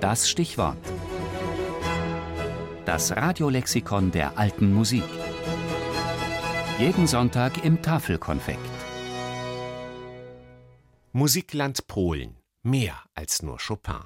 Das Stichwort. Das Radiolexikon der alten Musik. Jeden Sonntag im Tafelkonfekt. Musikland Polen. Mehr als nur Chopin.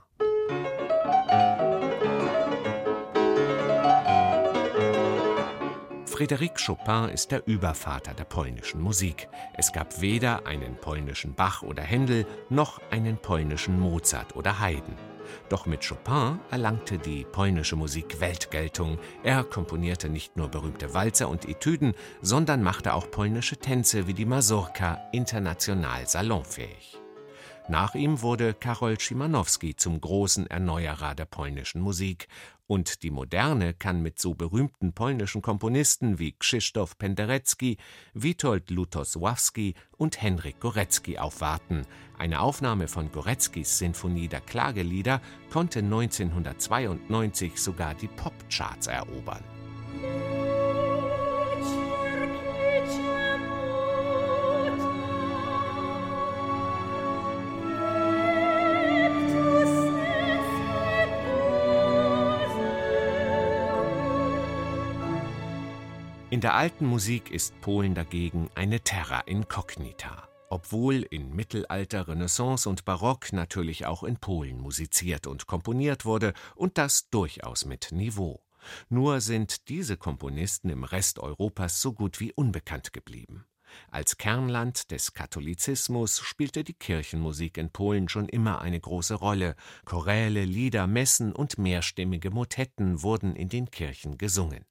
Frédéric Chopin ist der Übervater der polnischen Musik. Es gab weder einen polnischen Bach oder Händel noch einen polnischen Mozart oder Haydn. Doch mit Chopin erlangte die polnische Musik Weltgeltung. Er komponierte nicht nur berühmte Walzer und Etüden, sondern machte auch polnische Tänze wie die Mazurka international salonfähig. Nach ihm wurde Karol Szymanowski zum großen Erneuerer der polnischen Musik, und die Moderne kann mit so berühmten polnischen Komponisten wie Krzysztof Penderecki, Witold Lutosławski und Henryk Górecki aufwarten. Eine Aufnahme von Góreckis Sinfonie der Klagelieder konnte 1992 sogar die Popcharts erobern. In der alten Musik ist Polen dagegen eine Terra incognita, obwohl in Mittelalter, Renaissance und Barock natürlich auch in Polen musiziert und komponiert wurde und das durchaus mit Niveau. Nur sind diese Komponisten im Rest Europas so gut wie unbekannt geblieben. Als Kernland des Katholizismus spielte die Kirchenmusik in Polen schon immer eine große Rolle. Choräle, Lieder, Messen und mehrstimmige Motetten wurden in den Kirchen gesungen.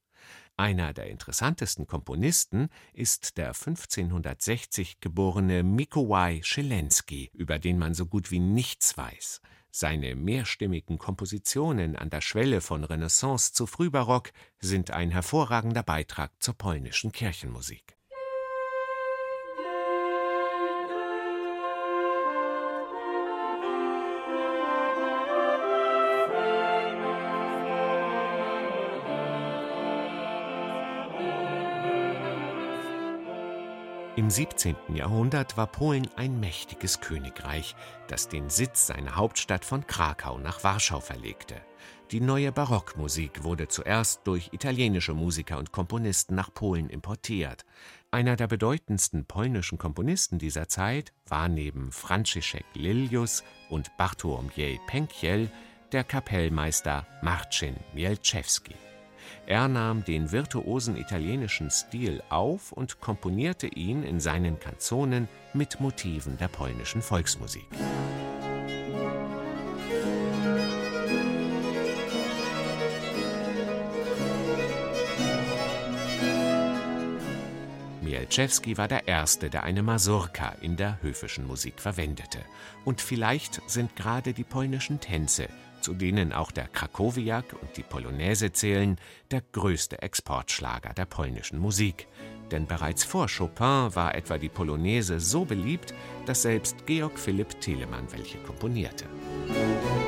Einer der interessantesten Komponisten ist der 1560 geborene Mikołaj Schilenski, über den man so gut wie nichts weiß. Seine mehrstimmigen Kompositionen an der Schwelle von Renaissance zu Frühbarock sind ein hervorragender Beitrag zur polnischen Kirchenmusik. Im 17. Jahrhundert war Polen ein mächtiges Königreich, das den Sitz seiner Hauptstadt von Krakau nach Warschau verlegte. Die neue Barockmusik wurde zuerst durch italienische Musiker und Komponisten nach Polen importiert. Einer der bedeutendsten polnischen Komponisten dieser Zeit war neben Franciszek Lilius und Bartłomiej Penkiel der Kapellmeister Marcin Mielczewski. Er nahm den virtuosen italienischen Stil auf und komponierte ihn in seinen Kanzonen mit Motiven der polnischen Volksmusik. Mielczewski war der Erste, der eine Mazurka in der höfischen Musik verwendete. Und vielleicht sind gerade die polnischen Tänze zu denen auch der Krakowiak und die Polonaise zählen, der größte Exportschlager der polnischen Musik. Denn bereits vor Chopin war etwa die Polonaise so beliebt, dass selbst Georg Philipp Telemann welche komponierte. Musik